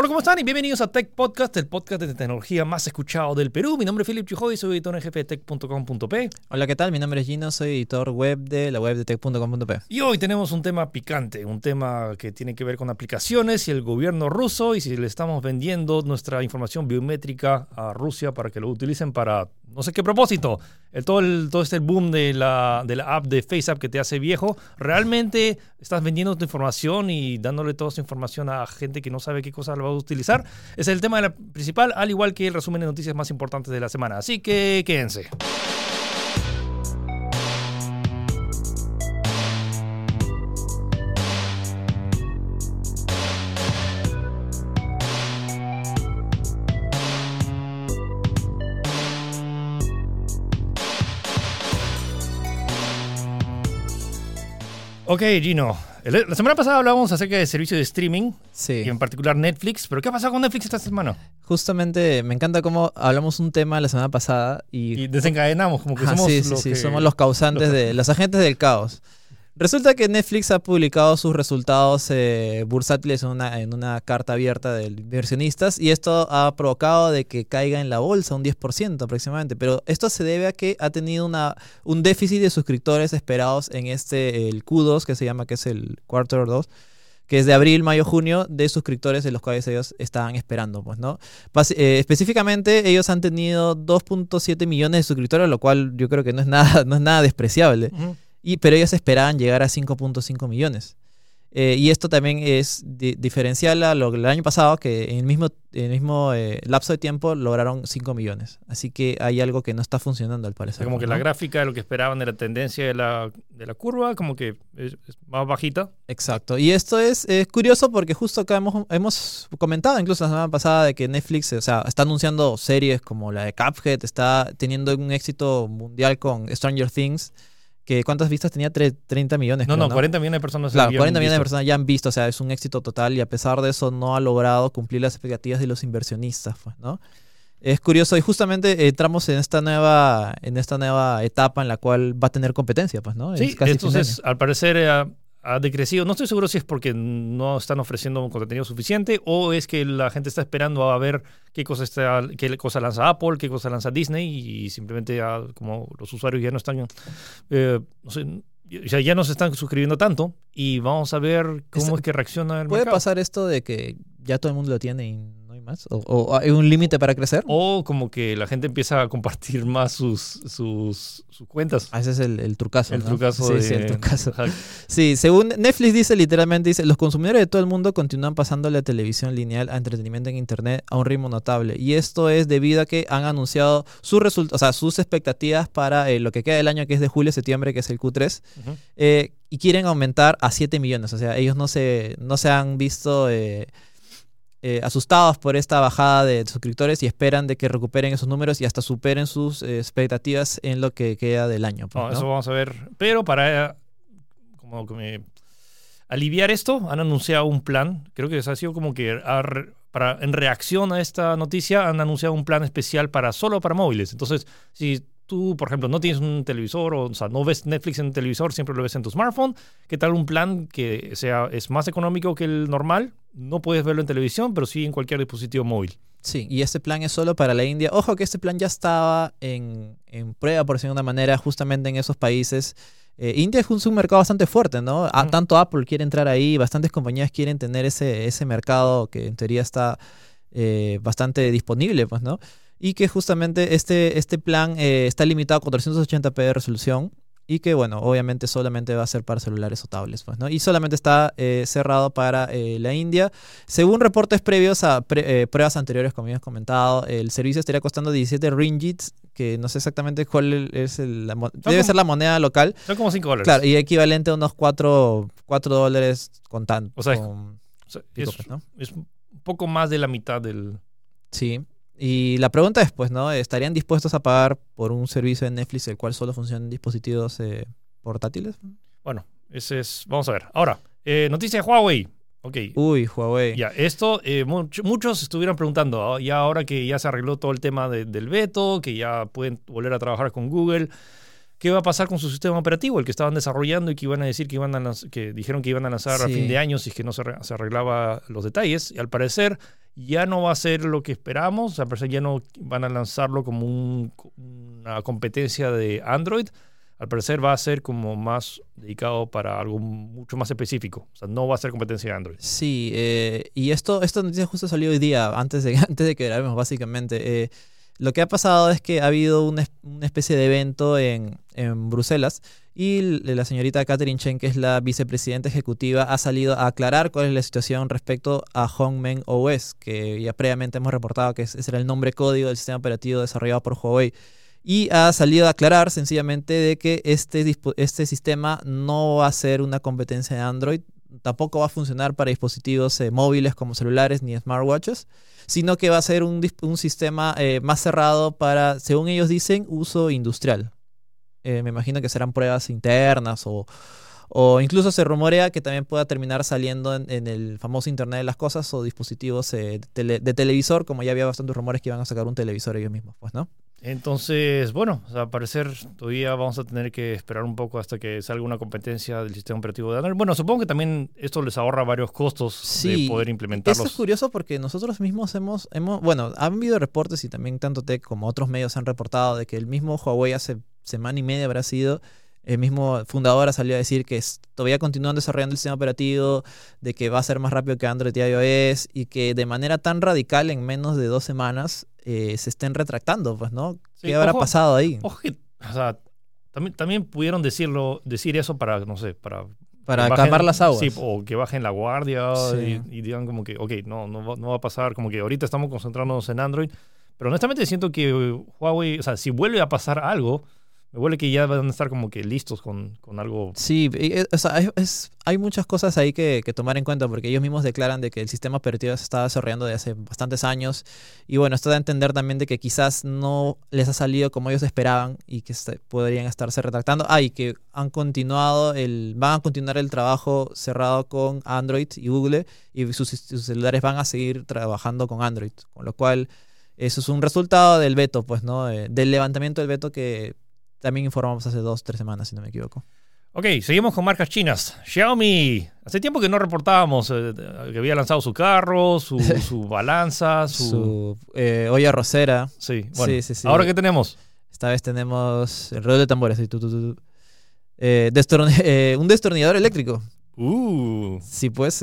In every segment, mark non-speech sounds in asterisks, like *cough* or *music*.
Hola, ¿cómo están? Y bienvenidos a Tech Podcast, el podcast de tecnología más escuchado del Perú. Mi nombre es Philip Chujoy, soy editor en jefe de tech.com.p. Hola, ¿qué tal? Mi nombre es Gino, soy editor web de la web de tech.com.p. Y hoy tenemos un tema picante, un tema que tiene que ver con aplicaciones y el gobierno ruso y si le estamos vendiendo nuestra información biométrica a Rusia para que lo utilicen para no sé qué propósito. El, todo, todo este boom de la, de la app de FaceApp que te hace viejo, ¿realmente estás vendiendo tu información y dándole toda esa información a gente que no sabe qué cosa lo va a utilizar? Es el tema de la principal, al igual que el resumen de noticias más importantes de la semana. Así que quédense. Ok, Gino. La semana pasada hablábamos acerca de servicio de streaming, Sí. y en particular Netflix. ¿Pero qué ha pasado con Netflix esta semana? Justamente me encanta cómo hablamos un tema la semana pasada y, Y desencadenamos, como que somos sí, sí, los sí, que- somos los causantes de los agentes del caos. Resulta que Netflix ha publicado sus resultados eh, bursátiles en una, carta abierta de inversionistas y esto ha provocado de que caiga en la bolsa un 10% aproximadamente. Pero esto se debe a que ha tenido una, un déficit de suscriptores esperados en este, el Q2, que se llama, que es el Quarter 2, que es de abril, mayo, junio, de suscriptores de los cuales ellos estaban esperando, pues, ¿no? Eh, específicamente, ellos han tenido 2.7 millones de suscriptores, lo cual yo creo que no es nada, *laughs* no es nada despreciable. Y, pero ellos esperaban llegar a 5.5 millones. Eh, y esto también es di- diferencial a lo del año pasado, que en el mismo, en el mismo eh, lapso de tiempo lograron 5 millones. Así que hay algo que no está funcionando al O parecer. sea, como que ¿no? la gráfica de lo que esperaban de la tendencia de la, de la curva, como que es, es más bajita. Exacto. Y esto es, es curioso porque justo acá hemos, hemos comentado incluso la semana pasada de que Netflix o sea, está anunciando series como la de Cuphead, está teniendo un éxito mundial con Stranger Things, que ¿cuántas vistas tenía? Tre- 30 millones. No, creo, no, 40 millones de personas. Claro, habían 40 millones de personas ya han visto, o sea, es un éxito total y a pesar de eso no ha logrado cumplir las expectativas de los inversionistas, pues, ¿no? Es curioso y justamente entramos en esta nueva en esta nueva etapa en la cual va a tener competencia, pues, ¿no? Sí, Es casi entonces al parecer eh, ha, decrecido. No estoy seguro si es porque no están ofreciendo un contenido suficiente o es que la gente está esperando a ver qué cosa, está, qué cosa lanza Apple, qué cosa lanza Disney y simplemente ya, como los usuarios ya no están, eh, no sé, sea, ya no se están suscribiendo tanto y vamos a ver cómo es que reacciona el ¿Puede mercado. pasar esto de que ya todo el mundo lo tiene y más? ¿O, o hay un límite para crecer? O como que la gente empieza a compartir más sus, sus, sus cuentas. Ah, ese es el, el trucazo. el ¿no? trucazo sí, de... sí, el trucazo. *laughs* Ajá. Sí, según Netflix dice literalmente, dice, los consumidores de todo el mundo continúan pasando la televisión lineal a entretenimiento en Internet a un ritmo notable. Y esto es debido a que han anunciado sus resultados, o sea, sus expectativas para eh, lo que queda del año, que es de julio a septiembre, que es el Q3, Ujú. eh, y quieren aumentar a 7 millones. O sea, ellos no se, no se han visto... eh, eh, asustados por esta bajada de suscriptores y esperan de que recuperen esos números y hasta superen sus eh, expectativas en lo que queda del año. pues, No, ¿no? Eso vamos a ver. Pero para como que me- aliviar esto, han anunciado un plan. Creo que ha sido como que para, en reacción a esta noticia han anunciado un plan especial para solo para móviles. Entonces, si tú, por ejemplo, no tienes un televisor o, o sea, no ves Netflix en un televisor, siempre lo ves en tu smartphone, ¿qué tal un plan que sea es más económico que el normal? No puedes verlo en televisión, pero sí en cualquier dispositivo móvil. Sí, y este plan es solo para la India. Ojo que este plan ya estaba en, en prueba, por decirlo de una manera, justamente en esos países. Eh, India es un, mercado bastante fuerte, ¿no? A- tanto Apple quiere entrar ahí, bastantes compañías quieren tener ese, ese mercado que en teoría está eh, bastante disponible, pues, ¿no? Y que justamente este, este plan eh, está limitado a 480p de resolución y que, bueno, obviamente solamente va a ser para celulares o tablets, pues, ¿no? Y solamente está eh, cerrado para eh, la India. Según reportes previos a pre- eh, pruebas anteriores, como ya has comentado, el servicio estaría costando 17 ringgits, que no sé exactamente cuál es el, la debe como- ser la moneda local. Son como 5 dólares. Claro, y equivalente a unos 4, dólares con tanto. O sea, es- con O sea, pico, es, pues, ¿no? es un poco más de la mitad del... Sí. Y la pregunta es, pues, ¿no? ¿Estarían dispuestos a pagar por un servicio de Netflix el cual solo funciona en dispositivos eh, portátiles? Bueno, ese es... Vamos a ver. Ahora, eh, noticia de Huawei. Ok. Uy, Huawei. Ya, esto, eh, much- muchos estuvieron preguntando, ah, ya ahora que ya se arregló todo el tema de- del veto, que ya pueden volver a trabajar con Google, ¿qué va a pasar con su sistema operativo, el que estaban desarrollando y que iban a decir que iban a que dijeron que iban a lanzar a fin de año si es que no se, se arreglaba los detalles? Y al parecer ya no va a ser lo que esperamos, o sea, ya no van a lanzarlo como un- una competencia de Android, al parecer va a ser como más dedicado para algo mucho más específico, o sea, no va a ser competencia de Android. Sí, eh, y esto, esta noticia justo salió hoy día, antes de, *laughs* antes de que grabemos, básicamente. Eh, lo que ha pasado es que ha habido una, es- una especie de evento en, en Bruselas y la señorita Catherine Chen, que es la vicepresidenta ejecutiva, ha salido a aclarar cuál es la situación respecto a Hongmen OS, que ya previamente hemos reportado que es- ese era el nombre código del sistema operativo desarrollado por Huawei. Y ha salido a aclarar sencillamente de que este, este sistema no va a ser una competencia de Android, tampoco va a funcionar para dispositivos eh, móviles como celulares ni smartwatches, sino que va a ser un, un sistema eh, más cerrado para, según ellos dicen, uso industrial. Eh, me imagino que serán pruebas internas o, o incluso se rumorea que también pueda terminar saliendo en, el famoso Internet de las Cosas o dispositivos eh, de, de televisor, como ya había bastantes rumores que iban a sacar un televisor ellos mismos, pues, ¿no? Entonces, bueno, o sea, al parecer todavía vamos a tener que esperar un poco hasta que salga una competencia del sistema operativo de Android. Bueno, supongo que también esto les ahorra varios costos Sí, de poder implementarlos. es curioso porque nosotros mismos hemos, hemos, bueno, han habido reportes y también tanto Tech como otros medios han reportado de que el mismo Huawei hace semana y media habrá sido, el mismo fundador ha salido a decir que todavía continúan desarrollando el sistema operativo, de que va a ser más rápido que Android y iOS y que de manera tan radical en menos de dos semanas eh, se estén retractando, pues, ¿no? Sí, ¿Qué habrá ojo. pasado ahí? Ojo que, o sea, también, también pudieron decirlo, decir eso para, no sé, para... Para calmar las aguas. Sí, o que bajen la guardia Sí. y, y digan como que, ok, no, no va, no va a pasar, como que ahorita estamos concentrándonos en Android. Pero honestamente siento que Huawei, o sea, si vuelve a pasar algo, me huele que ya van a estar como que listos con, con algo. Sí, eh, es- hay muchas cosas ahí que, tomar en cuenta porque ellos mismos declaran de que el sistema operativo se está desarrollando desde hace bastantes años y bueno, esto da a entender también de que quizás no les ha salido como ellos esperaban y que podrían estarse retractando. Ah, y que han continuado el, van a continuar el trabajo cerrado con Android y Google y sus, sus celulares van a seguir trabajando con Android, con lo cual eso es un resultado del veto, pues, ¿no? Eh, del levantamiento del veto que también informamos hace dos, tres semanas, si no me equivoco. Ok, seguimos con marcas chinas. Xiaomi. Hace tiempo que no reportábamos eh, que había lanzado su carro, su, *laughs* su balanza, su... su eh, olla rosera. Sí, bueno. Sí, sí, sí. ¿Ahora qué tenemos? Esta vez tenemos el ruido de tambores. tu, tu, tu, tu. Eh, *laughs* eh, un destornillador eléctrico. Uh. Sí, pues.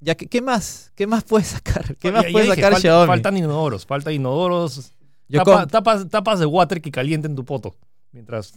ya, ¿qué, qué más? ¿Qué más puede sacar? ¿Qué más ya puede dije, sacar falta- Xiaomi? Faltan inodoros, falta inodoros. Tapa- tapas, tapas de water que calienten tu poto. Mientras.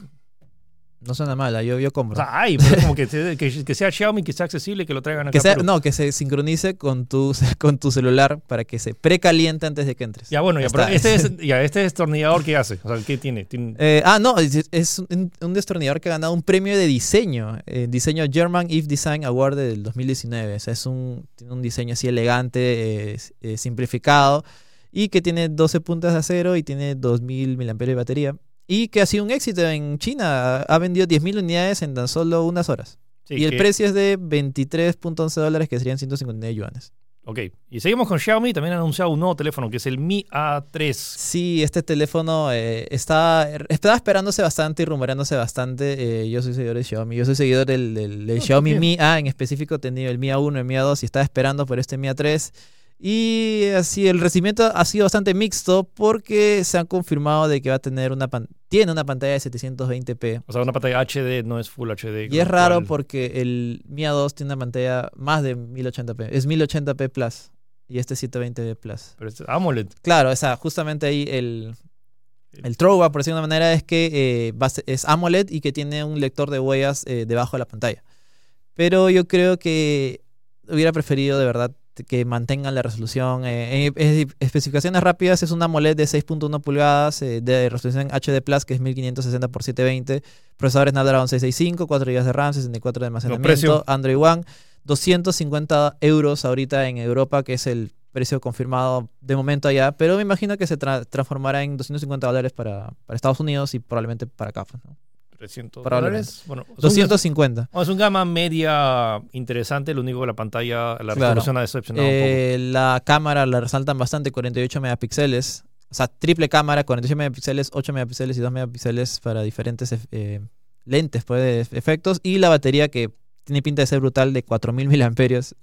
No suena mala, yo, yo O compro. sea, hay, pero es como que, se- *laughs* que, que sea Xiaomi, que sea accesible, que lo traigan acá. que a sea, Perú. no, que se sincronice con tu, *laughs* con tu celular para que se precaliente antes de que entres. Ya, bueno, ya, pero este, es, *laughs* ya, este destornillador, ¿qué hace? O sea, ¿qué tiene? Tiene- Eh, ah, no, es, es un, un destornillador que ha ganado un premio de diseño, eh, diseño German If Design Award del 2019. O sea, es un, tiene un diseño así elegante, eh, simplificado y que tiene 12 puntas de acero y tiene 2000 mAh de batería. Y que ha sido un éxito en China. Ha vendido 10.000 unidades en tan solo unas horas. sí, y el que- precio es de 23.11 dólares, que serían 159 yuanes. Ok, y seguimos con Xiaomi. También han anunciado un nuevo teléfono que es el Mi A3. Sí, este teléfono eh, está, estaba esperándose bastante y rumoreándose bastante. Eh, yo soy seguidor de Xiaomi. Yo soy seguidor del, del- del Ah, Xiaomi. Mi A en específico. He tenido el Mi A1, el Mi A2 y estaba esperando por este Mi A3. Y así el recibimiento ha sido bastante mixto porque se han confirmado de que va a tener una pan- tiene una pantalla de 720p. O sea, una pantalla HD, no es Full HD. Y es raro cual- porque el Mi A2 tiene una pantalla más de 1080p. Es 1080p Plus. Y este es 720p Plus. Pero es AMOLED. Claro, o sea, justamente ahí el, el throwback, por decirlo de una manera, es que eh, va a ser- es AMOLED y que tiene un lector de huellas eh, debajo de la pantalla. Pero yo creo que hubiera preferido de verdad que mantengan la resolución. eh, en en especificaciones rápidas es una AMOLED de 6.1 pulgadas eh, de resolución HD Plus, que es 1560 x 720. Procesador Snapdragon 665, 4 GB de RAM, 64 de almacenamiento, Android One. 250 euros ahorita en Europa, que es el precio confirmado de momento allá, pero me imagino que se tra- transformará en 250 dólares para, para Estados Unidos y probablemente para acá. ¿no? 300 Probablemente. dólares. Bueno, es un- 250. no, es un gama media interesante. Lo único que la pantalla, la Claro. resolución ha decepcionado un Eh, la cámara la resaltan bastante, 48 megapíxeles. O sea, triple cámara, 48 megapíxeles, 8 megapíxeles y 2 megapíxeles para diferentes eh, lentes, pues, de efectos. Y la batería que tiene pinta de ser brutal, de 4000 miliamperios.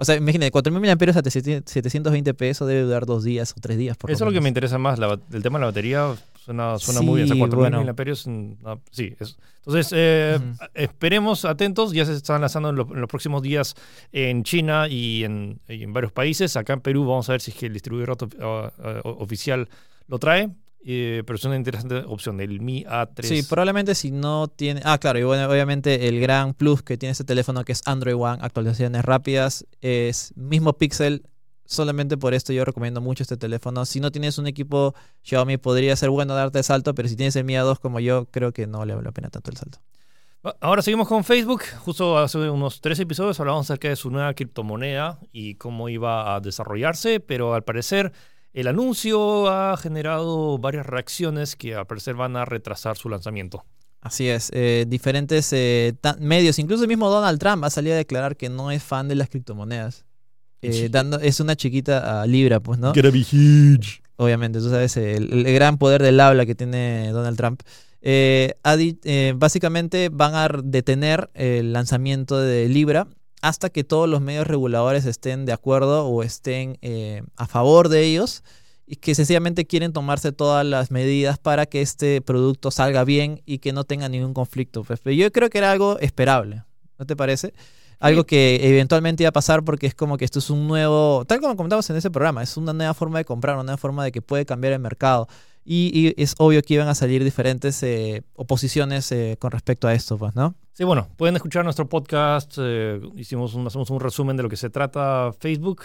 O sea, imagínate, 4000 mAh a 720 pesos debe durar dos días o tres días. Por Eso es lo que me interesa más, la- el tema de la batería suena, suena muy bien. O sea, Sí, 4000 bueno. miliamperios, ah, sí. es- entonces, eh, esperemos atentos, ya se están lanzando en, lo- en los próximos días en China y en, y en varios países. Acá en Perú vamos a ver si es que el distribuidor ah, ah, oficial lo trae, eh, pero es una interesante opción, el Mi A3. Sí, probablemente si no tiene... Ah, claro, y bueno, obviamente el gran plus que tiene este teléfono que es Android One, actualizaciones rápidas, es mismo pixel. Solamente por esto yo recomiendo mucho este teléfono. Si no tienes un equipo Xiaomi podría ser bueno darte el salto, pero si tienes el Mi A2 como yo, creo que no vale la pena tanto el salto. Ah, Ahora seguimos con Facebook. Justo hace unos tres episodios hablábamos acerca de su nueva criptomoneda y cómo iba a desarrollarse, pero al parecer el anuncio ha generado varias reacciones que al parecer van a retrasar su lanzamiento. Así es, eh, diferentes eh, medios, incluso el mismo Donald Trump ha salido a declarar que no es fan de las criptomonedas. Eh, dando, es una chiquita a Libra, pues, ¿no? Be huge. obviamente, tú sabes, el, el gran poder del habla que tiene Donald Trump. Eh, eh, básicamente van a detener el lanzamiento de Libra hasta que todos los medios reguladores estén de acuerdo o estén eh, a favor de ellos y que sencillamente quieren tomarse todas las medidas para que este producto salga bien y que no tenga ningún conflicto. Pues, pero yo creo que era algo esperable, ¿no te parece? Algo que eventualmente iba a pasar porque es como que esto es un nuevo, tal como comentamos en ese programa, es una nueva forma de comprar, una nueva forma de que puede cambiar el mercado. Y, y es obvio que iban a salir diferentes eh, oposiciones eh, con respecto a esto, pues, ¿no? Sí, bueno, pueden escuchar nuestro podcast. eh, hicimos un, hacemos un resumen de lo que se trata Facebook.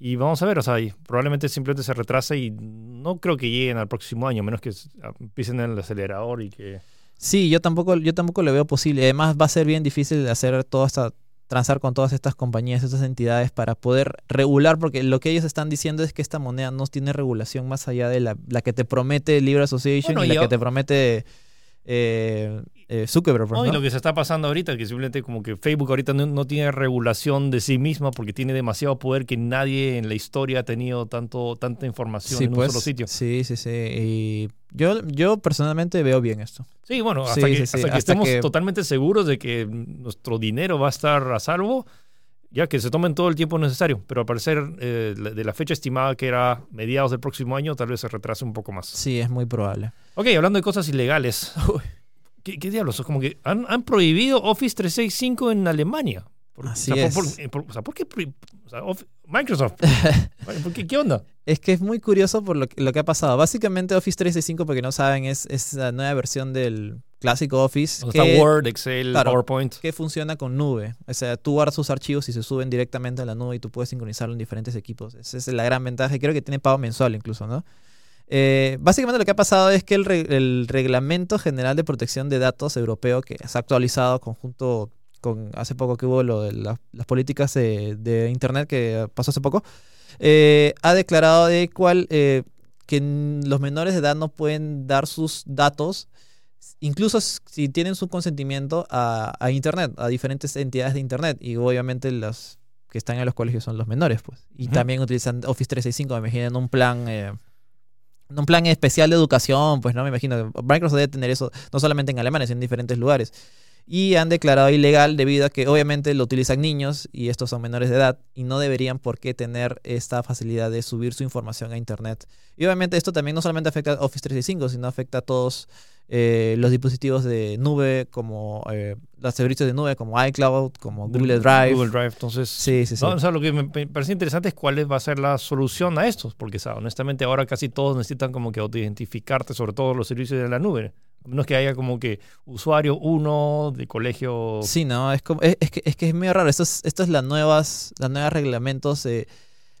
Y vamos a ver, o sea, probablemente simplemente se retrase y no creo que lleguen al próximo año, menos que empiecen en el acelerador y que... Sí, yo tampoco, yo tampoco lo veo posible. Además, va a ser bien difícil hacer toda esta transar con todas estas compañías, estas entidades para poder regular, porque lo que ellos están diciendo es que esta moneda no tiene regulación más allá de la, la que te promete Libre Association Bueno, y la que te promete eh, eh, Zuckerberg. pues, No, y ¿no? lo que se está pasando ahorita, que simplemente como que Facebook ahorita no, no tiene regulación de sí misma porque tiene demasiado poder que nadie en la historia ha tenido tanto, tanta información Sí, en pues, un solo sitio. Sí, sí, sí. Y yo, yo personalmente veo bien esto. Sí, bueno, hasta Sí, que, sí, sí, hasta que hasta estemos que- totalmente seguros de que nuestro dinero va a estar a salvo, ya que se tomen todo el tiempo necesario. Pero al parecer, eh, de la fecha estimada que era mediados del próximo año, tal vez se retrase un poco más. Sí, es muy probable. Ok, hablando de cosas ilegales. *laughs* ¿Qué, qué diablos? Como que han, han prohibido Office 365 en Alemania. Por- Así o sea, es. por- por- eh, o sea, ¿por qué? o sea, Microsoft. *laughs* ¿Por qué, ¿Qué onda? Es que es muy curioso por lo que, lo que ha pasado. Básicamente Office 365, porque no saben, es, es la nueva versión del clásico Office está que, Word, Excel, claro. PowerPoint. que funciona con nube. O sea, tú guardas tus archivos y se suben directamente a la nube y tú puedes sincronizarlo en diferentes equipos. Esa es la gran ventaja creo que tiene pago mensual incluso, ¿no? Eh, básicamente lo que ha pasado es que el, re- el Reglamento General de Protección de Datos europeo, que se ha actualizado conjunto con hace poco que hubo lo de la- las políticas de, de Internet que pasó hace poco, eh, ha declarado de cuál eh, que los menores de edad no pueden dar sus datos, incluso si tienen su consentimiento a, a Internet, a diferentes entidades de Internet. Y obviamente los que están en los colegios son los menores, pues. Y Ujú. también utilizan Office 365, me imagino, en un plan... eh, en un plan especial de educación, pues no me imagino. Microsoft debe tener eso no solamente en Alemania, sino en diferentes lugares. Y han declarado ilegal debido a que obviamente lo utilizan niños y estos son menores de edad y no deberían por qué tener esta facilidad de subir su información a Internet. Y obviamente esto también no solamente afecta a Office 365, sino afecta a todos eh, los dispositivos de nube, como eh, los servicios de nube, como iCloud, como Google Drive. Google Drive. Entonces, Sí, sí, sí. No, o sea, lo que me parece interesante es cuál va a ser la solución a estos, porque sea, honestamente ahora casi todos necesitan como que autoidentificarte, sobre todo los servicios de la nube. A menos que haya como que usuario uno de colegio. Sí, no, es, como, es, es que, es que es medio raro. Esto es, esto es las nuevas, las nuevas reglamentos. eh,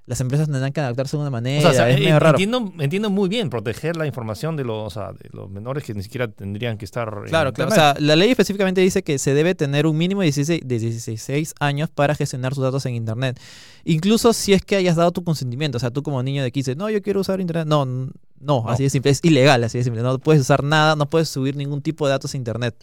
las empresas tendrán que adaptarse de una manera. o sea, es medio raro. entiendo, entiendo muy bien proteger la información de los, o sea, de los menores que ni siquiera tendrían que estar. Claro, claro. O sea, la ley específicamente dice que se debe tener un mínimo de 16, de 16 años para gestionar sus datos en Internet. Incluso si es que hayas dado tu consentimiento. O sea, tú como niño de 15, no, yo quiero usar Internet. No, no, No. así de simple. Es ilegal, así de simple. No puedes usar nada, no puedes subir ningún tipo de datos a Internet.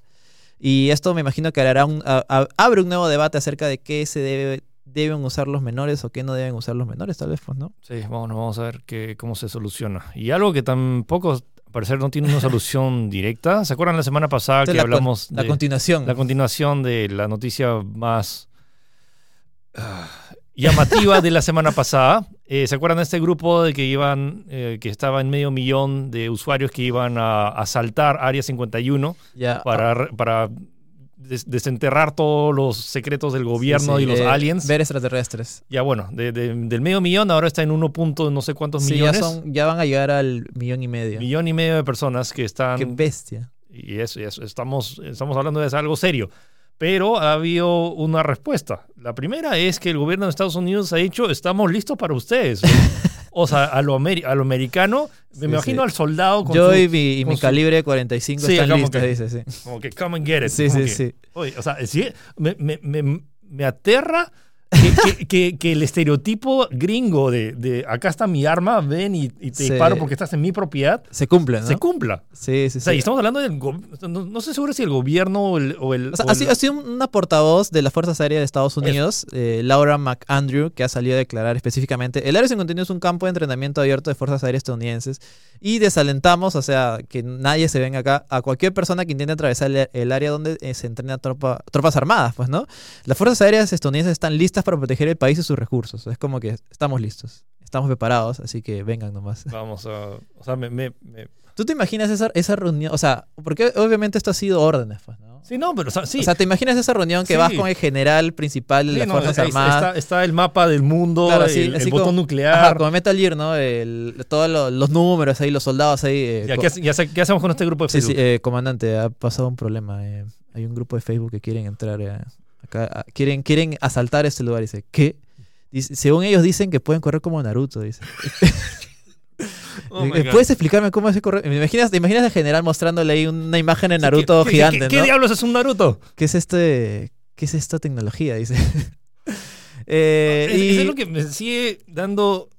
Y esto me imagino que hará un, a- a- abre un nuevo debate acerca de qué se debe, deben usar los menores o qué no deben usar los menores, tal vez, pues, ¿no? Sí, vamos a ver qué, cómo se soluciona. Y algo que tampoco, al parecer, no tiene una *laughs* solución directa. ¿Se acuerdan la semana pasada que la, con- hablamos la de continuación. la continuación de la noticia más ah, llamativa de la semana pasada. Eh, ¿Se acuerdan de este grupo de que iban, eh, que estaba en medio millón de usuarios que iban a asaltar Área 51 Ya, para, para des- desenterrar todos los secretos del gobierno sí, y los eh, aliens? Ver extraterrestres. Ya bueno, de- de- del medio millón ahora está en 1. punto no sé cuántos Sí, ya, millones. son, ya van a llegar al millón y medio. Millón y medio de personas que están Qué bestia. Y eso, y eso, estamos, estamos hablando de algo serio. Pero ha habido una respuesta. La primera es que el gobierno de Estados Unidos ha dicho, estamos listos para ustedes. *laughs* o sea, a lo, ameri- a lo americano, me Sí, imagino sí. al soldado con Yo su- y mi, y mi su- calibre 45 Sí, están listos, que- dice, sí. como que come and get it. Sí, sí, que, sí. oye, o sea, sí, me, me, me, me aterra que, que- que- que el estereotipo gringo de, de acá está mi arma, ven y, y te Sí. disparo porque estás en mi propiedad, Se cumple, ¿no? se cumpla. sí, sí, O sea, sí. y estamos hablando del... No, no estoy seguro si el gobierno o el... O el, O sea, o ha el- sido, ha sido una portavoz de las Fuerzas Aéreas de Estados Unidos, eh, Laura McAndrew, que ha salido a declarar específicamente. El Área 51 es un campo de entrenamiento abierto de Fuerzas Aéreas estadounidenses y desalentamos, o sea, que nadie se venga acá, a cualquier persona que intente atravesar el, el área donde eh, se entrena tropa- tropas armadas, pues, ¿no? Las Fuerzas Aéreas estadounidenses están listas para proteger el país y sus recursos. Es como que estamos listos, estamos preparados, así que vengan nomás. Vamos a... O sea, me... me- me- ¿Tú te imaginas esa, esa reunión? O sea, porque obviamente esto ha sido órdenes, pues, ¿no? Sí, no, pero o sea, sí. O sea, ¿te imaginas esa reunión que Sí. vas con el general principal de Sí, las no, Fuerzas Armadas? Está, está el mapa del mundo, Claro, el, así- el botón como- nuclear. Ajá, como Metal Gear, ¿no? El, todos lo- los números ahí, los soldados ahí. eh, Ya, ¿qué, hace- ya qué hacemos con este grupo de sí, sí, Facebook? eh, comandante, ha pasado un problema. eh, hay un grupo de Facebook que quieren entrar eh, acá. ah, quieren, quieren asaltar este lugar. Dice, ¿qué? Dice, según ellos dicen que pueden correr como Naruto. Dice. *laughs* Oh Eh, God. ¿Puedes explicarme cómo se corre? ¿Me imaginas, ¿Te imaginas al general mostrándole ahí una imagen de Naruto ¿qué- qué- gigante? ¿Qué, qué ¿no? diablos es un Naruto? ¿Qué es este? ¿Qué es esta tecnología? Dice. *laughs* Eh, Es- y- Eso es lo que me sigue dando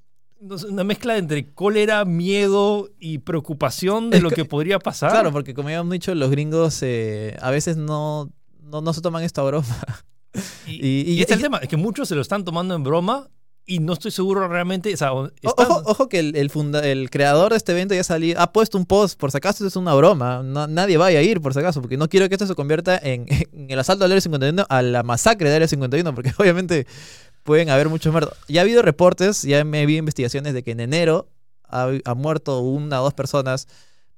una mezcla entre cólera, miedo y preocupación de Es lo que- podría pasar. Claro, porque como habíamos dicho, los gringos eh, a veces no, no, no se toman esta broma. *laughs* Y, y- y y- este es el tema, es que muchos se lo están tomando en broma y no estoy seguro realmente. O sea, están- Ojo, ojo que el, el, funda- el creador de este evento ya salió, ha puesto un post, por si acaso es una broma, no- nadie vaya a ir por si acaso, porque no quiero que esto se convierta en, *laughs* en el asalto al Área 51, a la masacre del Área 51, porque *laughs* obviamente pueden haber muchos muertos. Ya ha habido reportes, ya me vi investigaciones de que en enero ha, ha muerto una o dos personas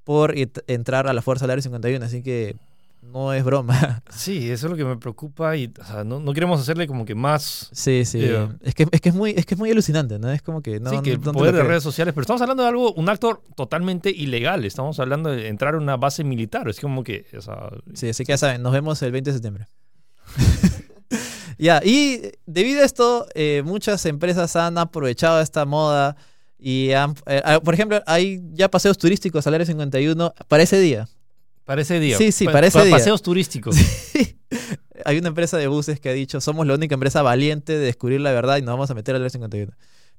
por entrar a la fuerza del Área 51, así que no es broma. *laughs* Sí, eso es lo que me preocupa y o sea, no, no queremos hacerle como que más... Sí, sí. Yeah. Es, que, es, que es, muy, es que es muy alucinante, ¿no? Es como que no. sí, que el no poder de redes sociales, pero estamos hablando de algo, un acto totalmente ilegal. Estamos hablando de entrar a una base militar. Es como que, o sea, Sí, así que ya saben, nos vemos el 20 de septiembre. *laughs* ya, y debido a esto, eh, muchas empresas han aprovechado esta moda y han, eh, ah, por ejemplo, hay ya paseos turísticos al Área 51 para ese día. Para ese día. Sí, sí, Pa- para ese pa- día. Paseos turísticos. *laughs* hay una empresa de buses que ha dicho, somos la única empresa valiente de descubrir la verdad y nos vamos a meter al Área 51.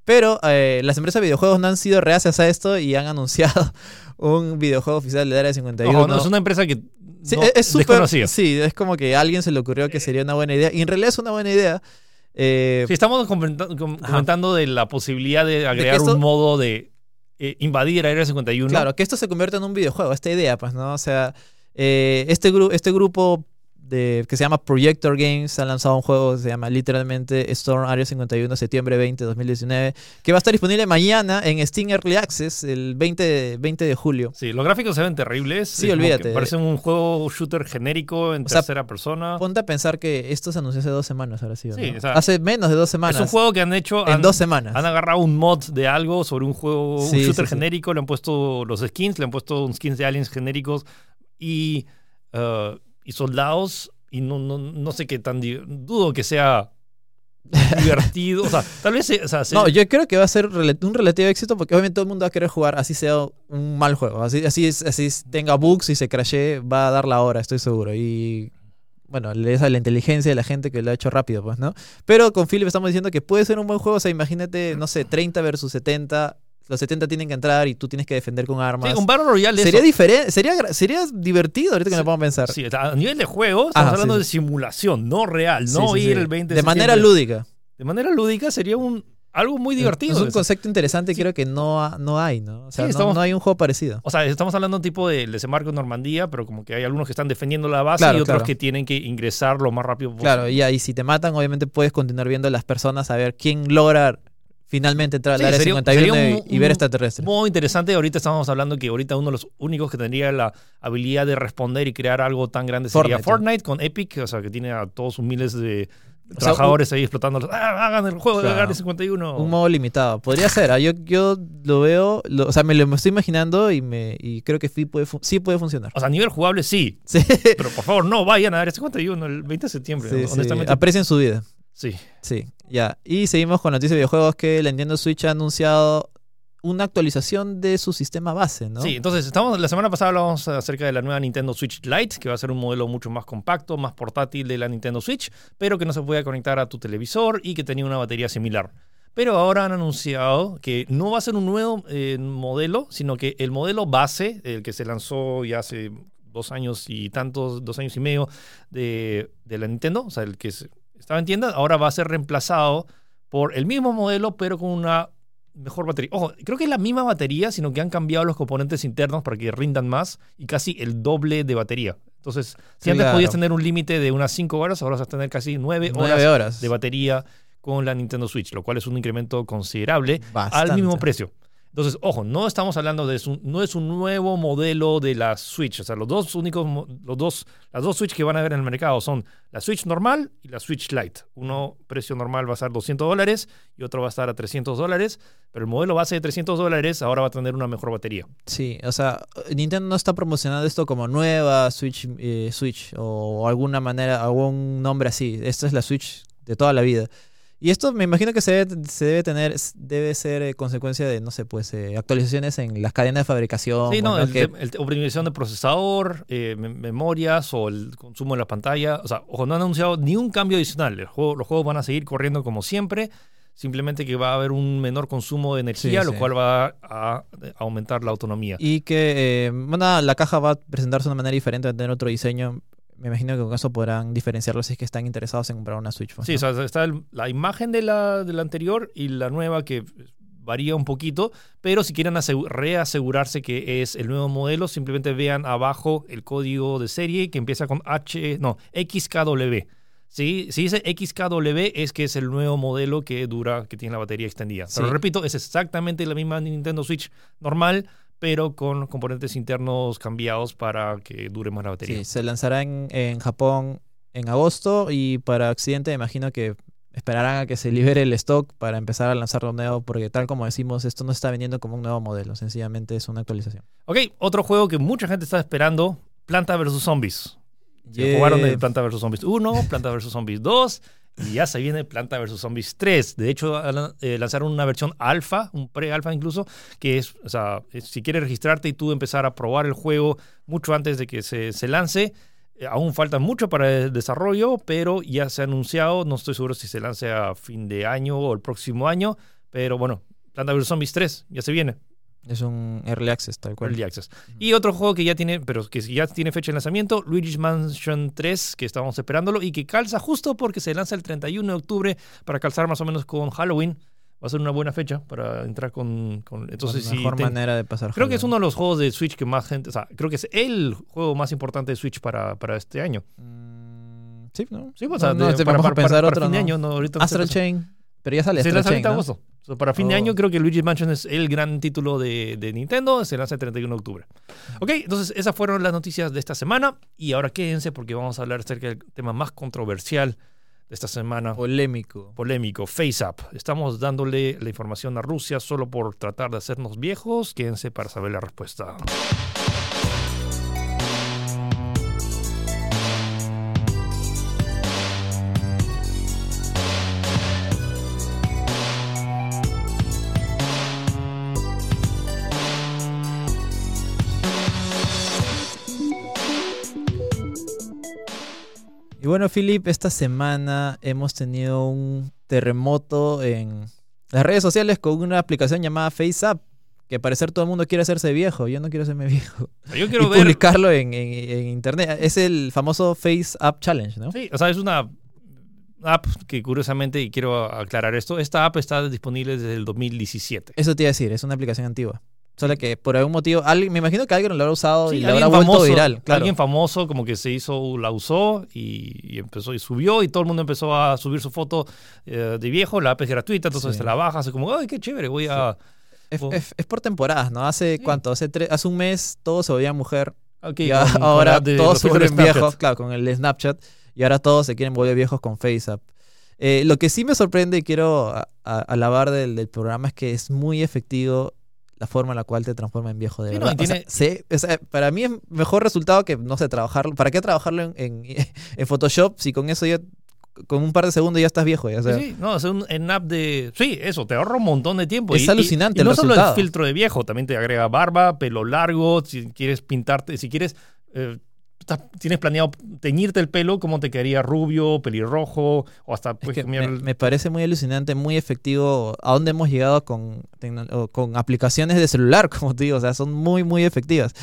Pero eh, las empresas de videojuegos no han sido reacias a esto y han *laughs* anunciado un videojuego oficial del Área 51. Ojo, no, es una empresa que Sí, no, es- súper- desconocida. Sí, es como que a alguien se le ocurrió que sería una buena idea. Y en realidad es una buena idea. Eh, Sí, estamos comenta- com- Ajá. comentando de la posibilidad de agregar esto- un modo de eh, invadir Área 51. Claro, que esto se convierta en un videojuego, esta idea, pues, ¿no? O sea, eh, este, gru- este grupo de, que se llama Projector Games ha lanzado un juego que se llama literalmente Storm Area 51, septiembre 20, 2019, que va a estar disponible mañana en Steam Early Access el 20 de, 20 de julio. Sí, los gráficos se ven terribles. Sí, olvídate. Parece un juego shooter genérico en O sea, tercera persona. Ponte a pensar que esto se anunció hace dos semanas, ahora sí. ¿o Sí, no? o sea, hace menos de dos semanas. Es un juego que han hecho. en han- dos semanas. Han agarrado un mod de algo sobre un juego, un shooter sí, genérico, le han puesto los skins, le han puesto skins de aliens genéricos y, eh, y soldados. Y no, no, no sé qué tan. Dudo que sea *laughs* divertido. O sea, tal vez. o sea, se- No, yo creo que va a ser un relativo éxito porque obviamente todo el mundo va a querer jugar así sea un mal juego. Así, así, es- así es- tenga bugs y se crashee, va a dar la hora, estoy seguro. Y bueno, le es a la inteligencia de la gente que lo ha hecho rápido, pues, ¿no? Pero con Philip estamos diciendo que puede ser un buen juego. O sea, imagínate, no sé, 30 versus 70. Los 70 tienen que entrar y tú tienes que defender con armas. sí, un Battle Royale de sería eso- diferente, sería, sería divertido ahorita que Sí, me pongo a pensar. Sí, a nivel de juego, estamos Ajá, hablando sí, de simulación, no real, no ir el 20 de manera septiembre. lúdica. De manera lúdica sería un. algo muy divertido. Es un concepto interesante, creo que no, no hay, ¿no? O sea, no- estamos- no, hay un juego parecido. O sea, estamos hablando tipo de desembarco en Normandía, pero como que hay algunos que están defendiendo la base Claro, y otros claro. que tienen que ingresar lo más rápido posible. Claro, y ahí si te matan, obviamente puedes continuar viendo a las personas a ver quién logra finalmente entrar al Sí, área sería- 51 sería y- un- y ver extraterrestres. Muy interesante. Ahorita estábamos hablando que ahorita uno de los únicos que tendría la habilidad de responder y crear algo tan grande sería Fortnite, Fortnite, con Epic, o sea, que tiene a todos sus miles de O sea, trabajadores ahí explotando. ¡Ah, hagan el juego Claro. de Área 51! Un modo limitado. Podría ser. ¿ah? Yo, yo lo veo, lo- o sea, me lo estoy imaginando y, me, y creo que sí puede, sí puede funcionar. O sea, a nivel jugable sí, Sí, pero por favor no vayan a Área 51 el 20 de septiembre. sí. Honestamente, Aprecien su vida. Sí. Sí, ya. Y seguimos con noticias de videojuegos que la Nintendo Switch ha anunciado una actualización de su sistema base, ¿no? Sí, entonces estamos, la semana pasada hablamos acerca de la nueva Nintendo Switch Lite, que va a ser un modelo mucho más compacto, más portátil de la Nintendo Switch, pero que no se puede conectar a tu televisor y que tenía una batería similar. Pero ahora han anunciado que no va a ser un nuevo eh, modelo, sino que el modelo base, el que se lanzó ya hace dos años y tantos, dos años y medio de, de la Nintendo, o sea, el que se- estaba en tienda, ahora va a ser reemplazado por el mismo modelo, pero con una mejor batería. Ojo, creo que es la misma batería, sino que han cambiado los componentes internos para que rindan más y casi el doble de batería. Entonces, si antes podías tener un límite de unas 5 horas, ahora vas a tener casi 9 horas, de batería con la Nintendo Switch, lo cual es un incremento considerable Bastante. al mismo precio. Entonces, ojo, no estamos hablando de no es un nuevo modelo de la Switch. O sea, los dos únicos, los dos, las dos Switch que van a haber en el mercado son la Switch normal y la Switch Lite. Uno, precio normal va a estar 200 dólares y otro va a estar a 300 dólares. Pero el modelo base de 300 dólares ahora va a tener una mejor batería. Sí, o sea, Nintendo no está promocionando esto como nueva Switch, eh, Switch o alguna manera, algún nombre así. Esta es la Switch de toda la vida. Y esto me imagino que se debe, se debe tener, debe ser eh, consecuencia de, no sé, pues eh, actualizaciones en las cadenas de fabricación. Sí, no, el, Que- el optimización de procesador, eh, me- memorias o el consumo de la pantalla. O sea, ojo, no han anunciado ni un cambio adicional. El juego- los juegos van a seguir corriendo como siempre. Simplemente que va a haber un menor consumo de energía, Sí, lo sí. cual va a, a aumentar la autonomía. Y que, eh, bueno, la caja va a presentarse de una manera diferente, va a tener otro diseño. Me imagino que con eso podrán diferenciarlo si es que están interesados en comprar una Switch. pues, Sí, ¿no? o sea, está el- la imagen de la, de la anterior y la nueva que varía un poquito, pero si quieren asegu- reasegurarse que es el nuevo modelo, simplemente vean abajo el código de serie que empieza con H, no, XKW. ¿Sí? Si dice XKW es que es el nuevo modelo que dura, que tiene la batería extendida. Pero Sí. repito, es exactamente la misma Nintendo Switch normal, pero con componentes internos cambiados para que dure más la batería. Sí, se lanzará en, en Japón en agosto y para Occidente me imagino que esperarán a que se libere el stock para empezar a lanzarlo nuevo porque tal como decimos, esto no está vendiendo como un nuevo modelo, sencillamente es una actualización. Ok, otro juego que mucha gente está esperando, Planta vs. Zombies. Se jugaron de Planta vs. Zombies 1, Planta vs. Zombies 2 y ya se viene Planta vs. Zombies 3. De hecho, eh, lanzaron una versión alfa, un pre-alfa incluso, que es, o sea, si quieres registrarte y tú empezar a probar el juego mucho antes de que se, se lance, eh, aún falta mucho para el desarrollo, pero ya se ha anunciado, no estoy seguro si se lance a fin de año o el próximo año, pero bueno, Planta vs. Zombies 3 ya se viene. Es un early access tal cual. Early Access. Y otro juego que ya tiene, pero que ya tiene fecha de lanzamiento, Luigi's Mansion 3, que estábamos esperándolo y que calza justo porque se lanza el 31 de octubre para calzar más o menos con Halloween. Va a ser una buena fecha para entrar con... con- entonces, la mejor manera de pasar. creo que es uno de los juegos de Switch que más gente... O sea, creo que es el juego más importante de Switch para, para este año. Mm, sí, ¿no? Sí, pues, o sea, no, de- este, para, vamos a para- pensar para otro, fin de ¿no? año. No, ahorita Astral Chain. Pero ya sale Se lanza ahorita ¿no? agosto. O sea, para fin de Oh. año creo que Luigi's Mansion es el gran título de, de Nintendo. Se lanza el 31 de octubre. Ok, entonces esas fueron las noticias de esta semana. Y ahora quédense porque vamos a hablar acerca del tema más controversial de esta semana. Polémico. Polémico, FaceApp. Estamos dándole la información a Rusia solo por tratar de hacernos viejos. Quédense para saber la respuesta. Y bueno, Philip, esta semana hemos tenido un terremoto en las redes sociales con una aplicación llamada FaceApp. Que al parecer todo el mundo quiere hacerse viejo. Yo no quiero hacerme *laughs* viejo. Yo y quiero ver. publicarlo en, en- en internet. Es el famoso FaceApp Challenge, ¿no? Sí, o sea, es una, app que curiosamente, y quiero aclarar esto, esta app está disponible desde el 2017. Eso te iba a decir, es una aplicación antigua. Solo que por algún motivo, alguien, me imagino que alguien lo habrá usado Sí, y lo habrá alguien vuelto famoso, viral. Claro. Alguien famoso como que se hizo, la usó y, y empezó y subió y todo el mundo empezó a subir su foto eh, de viejo. La app es gratuita, entonces Sí. te la bajas, es como, ay, qué chévere, voy a... Es, es- es por temporadas, ¿no? Hace Sí. cuánto, hace, tre- hace un mes todo se volvía mujer ok, y con- con ahora todos se vuelven viejos, claro, con el Snapchat y ahora todos se quieren volver viejos con FaceApp. Eh, lo que sí me sorprende y quiero alabar del, del programa es que es muy efectivo la forma en la cual te transforma en viejo de Sí, no, verdad. y O sea, tiene- se- o sea, para mí es mejor resultado que, no sé, trabajarlo. ¿Para qué trabajarlo en, en- *laughs* en Photoshop si con eso ya, con un par de segundos ya estás viejo? Ya, o sea, Sí, no, es un en app de... Sí, eso, te ahorra un montón de tiempo. Es Y- y- alucinante Y, el no solo resultado. el filtro de viejo, también te agrega barba, pelo largo, si quieres pintarte, si quieres... eh, tienes planeado teñirte el pelo, como te quedaría rubio, pelirrojo, o hasta Es que cambiar me, parece muy alucinante, muy efectivo a dónde hemos llegado con, con aplicaciones de celular, *laughs* como te digo, o sea, son muy, muy efectivas.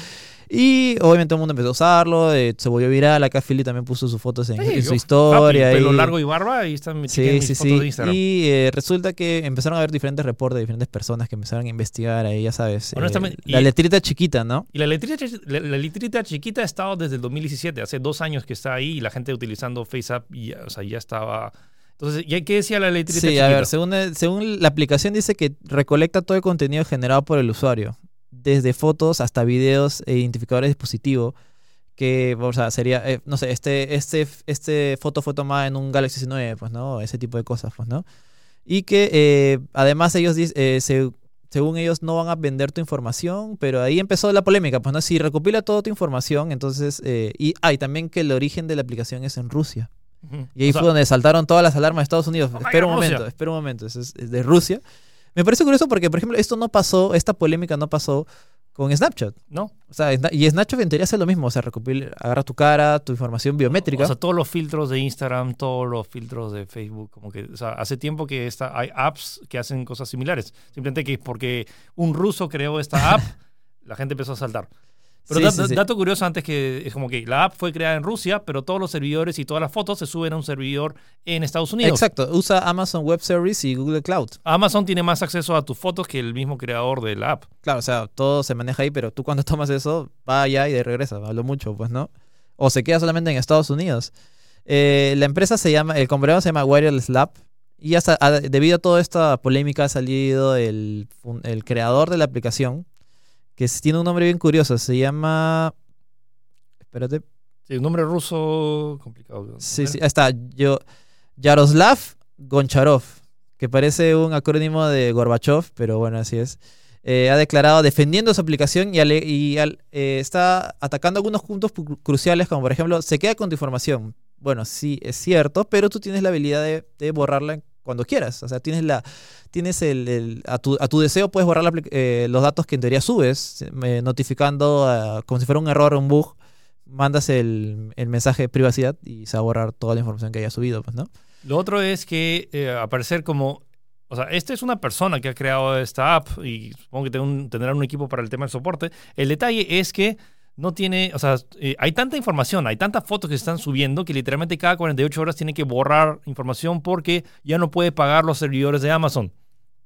Y obviamente todo el mundo empezó a usarlo, eh, se volvió viral, acá Philly también puso sus fotos en, Sí, en su yo- historia. papi, pelo y- largo y barba, ahí están Sí, mis sí, fotos sí. de Instagram. Y eh, resulta que empezaron a haber diferentes reportes de diferentes personas que empezaron a investigar ahí, ya sabes. eh, la y- letrita chiquita, ¿no? Y la letrita, la, la letrita chiquita ha estado desde el 2017, hace dos años que está ahí y la gente utilizando FaceApp ya, o sea, ya estaba... Entonces, ¿y qué decía la letrita Sí, chiquita? a ver, según, según la aplicación dice que recolecta todo el contenido generado por el usuario, desde fotos hasta videos e identificadores de dispositivo, que, o sea, sería, eh, no sé, este, este, este foto fue tomada en un Galaxy S9, pues, ¿no? Ese tipo de cosas, pues, ¿no? Y que eh, además ellos, eh, se- según ellos, no van a vender tu información, pero ahí empezó la polémica, pues, ¿no? Si recopila toda tu información, entonces, eh, y, ah, y también que el origen de la aplicación es en Rusia. Ujú. Y ahí O sea, fue donde saltaron todas las alarmas de Estados Unidos. Oh espera un God, Rusia. momento, espera un momento. Eso es, es de Rusia. Me parece curioso porque, por ejemplo, esto no pasó, esta polémica no pasó con Snapchat. ¿No? O sea, y Snapchat en teoría hace lo mismo. O sea, recopila, agarra tu cara, tu información biométrica. O sea, todos los filtros de Instagram, todos los filtros de Facebook, como que, o sea, hace tiempo que está, hay apps que hacen cosas similares. Simplemente que porque un ruso creó esta app, *laughs* la gente empezó a saltar. Pero Sí, da- sí, sí. dato curioso antes que es como que la app fue creada en Rusia, pero todos los servidores y todas las fotos se suben a un servidor en Estados Unidos. Exacto. Usa Amazon Web Service y Google Cloud. Amazon tiene más acceso a tus fotos que el mismo creador de la app. Claro, o sea, todo se maneja ahí, pero tú cuando *laughs* tomas eso, va allá y de regresa. Hablo mucho, pues, ¿no? O se queda solamente en Estados Unidos. Eh, la empresa se llama, el comprador se llama Wireless Lab. Y hasta, a- debido a toda esta polémica ha salido el, el creador de la aplicación, que tiene un nombre bien curioso. Se llama... Espérate. Sí, un nombre ruso complicado. Sí, sí, ahí está. Yo, Yaroslav Goncharov, que parece un acrónimo de Gorbachev, pero bueno, así es. Eh, ha declarado defendiendo su aplicación y, ale- y al- eh, está atacando algunos puntos pu- cruciales, como por ejemplo, se queda con tu información. Bueno, sí, es cierto, pero tú tienes la habilidad de, de borrarla cuando quieras. O sea, tienes la tienes el, a, tu, a tu deseo puedes borrar eh, los datos que en teoría subes, eh, notificando ah, como si fuera un error o un bug. Mandas el, el mensaje de privacidad y se va a borrar toda la información que haya subido, pues, ¿no? Lo otro es que eh, aparecer como. O sea, esta es una persona que ha creado esta app y supongo que un- tendrá un equipo para el tema del soporte. El detalle es que no tiene. O sea, eh, hay tanta información, hay tantas fotos que se están subiendo que literalmente cada 48 horas tiene que borrar información porque ya no puede pagar los servidores de Amazon.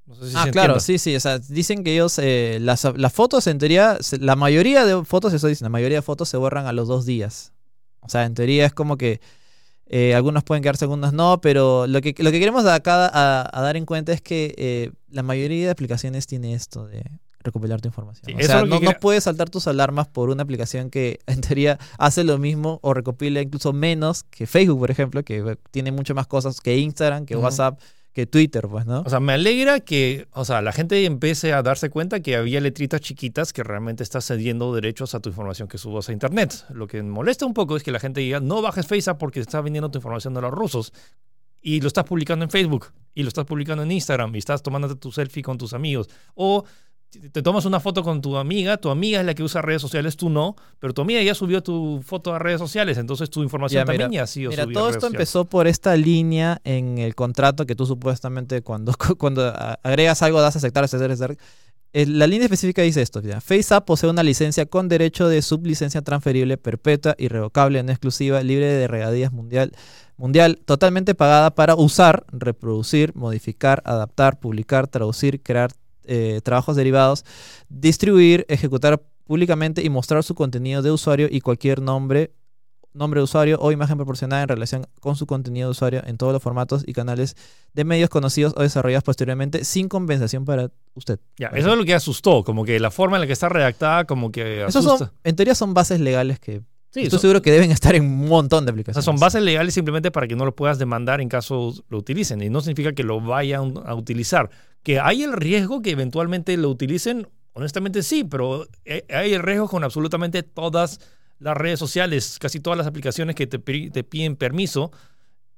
No sé si ah, se claro, sí, sí. O sea, dicen que ellos, eh, las, las fotos en teoría, la mayoría de fotos, eso dicen, la mayoría de fotos se borran a los dos días. O sea, en teoría es como que eh, algunos pueden quedar segundos, no, pero lo que, lo que queremos acá a, a dar en cuenta es que eh, la mayoría de aplicaciones tiene esto de recopilar tu información. Sí, o sea, no, puedes saltar tus alarmas por una aplicación que *laughs* en teoría hace lo mismo o recopila incluso menos que Facebook, por ejemplo, que eh, tiene mucho más cosas que Instagram, que. WhatsApp, que Twitter, pues, ¿no? O sea, me alegra que, o sea, la gente empiece a darse cuenta que había letritas chiquitas que realmente está cediendo derechos a tu información que subas a internet. Lo que me molesta un poco es que la gente diga, no bajes Facebook porque está vendiendo tu información a los rusos. Y lo estás publicando en Facebook, y lo estás publicando en Instagram, y estás tomándote tu selfie con tus amigos. O te tomas una foto con tu amiga, tu amiga es la que usa redes sociales, tú no, pero tu amiga ya subió tu foto a redes sociales, entonces tu información Ya, mira, también ya ha sido Mira, subida a todo redes esto sociales. empezó por esta línea en el contrato que tú supuestamente cuando, *laughs* cuando agregas algo das a aceptar, aceptar, aceptar. la línea específica dice esto, mira, FaceApp posee una licencia con derecho de sublicencia transferible, perpetua, irrevocable, no exclusiva, libre de regadías mundial, mundial, totalmente pagada para usar, reproducir, modificar, adaptar, publicar, traducir, crear eh, trabajos derivados, distribuir, ejecutar públicamente y mostrar su contenido de usuario y cualquier nombre nombre de usuario o imagen proporcionada en relación con su contenido de usuario en todos los formatos y canales de medios conocidos o desarrollados posteriormente sin compensación para usted. Ya, eso es lo que asustó, como que la forma en la que está redactada como que asusta. Son, en teoría son bases legales que Sí, estoy son- seguro que deben estar en un montón de O sea, aplicaciones. son bases legales simplemente para que no lo puedas demandar en caso lo utilicen. Y no significa que lo vayan a utilizar. Que hay el riesgo que eventualmente lo utilicen, honestamente sí, pero eh, hay el riesgo con absolutamente todas las redes sociales, casi todas las aplicaciones que te, te piden permiso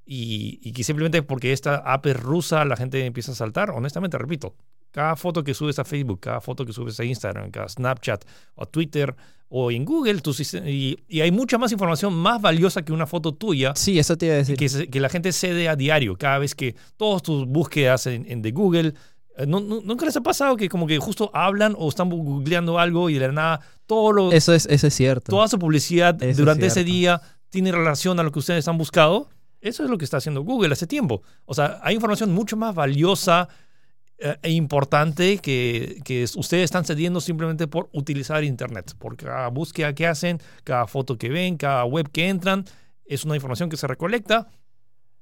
y, y que simplemente porque esta app es rusa la gente empieza a saltar. Honestamente, repito, cada foto que subes a Facebook, cada foto que subes a Instagram, cada Snapchat o a Twitter o en Google, tú y, y hay mucha más información más valiosa que una foto tuya Sí, eso te iba a decir. que, que la gente cede a diario, cada vez que todas tus búsquedas en, en de Google, ¿no- no- ¿nunca les ha pasado que como que justo hablan o están googleando algo y de la nada todo lo, Eso es, eso es cierto. toda su publicidad Eso es durante ese cierto. día tiene relación a lo que ustedes han buscado? Eso es lo que está haciendo Google hace tiempo. O sea, hay información mucho más valiosa eh, e importante que, que es- ustedes están cediendo simplemente por utilizar Internet. Por cada búsqueda que hacen, cada foto que ven, cada web que entran, es una información que se recolecta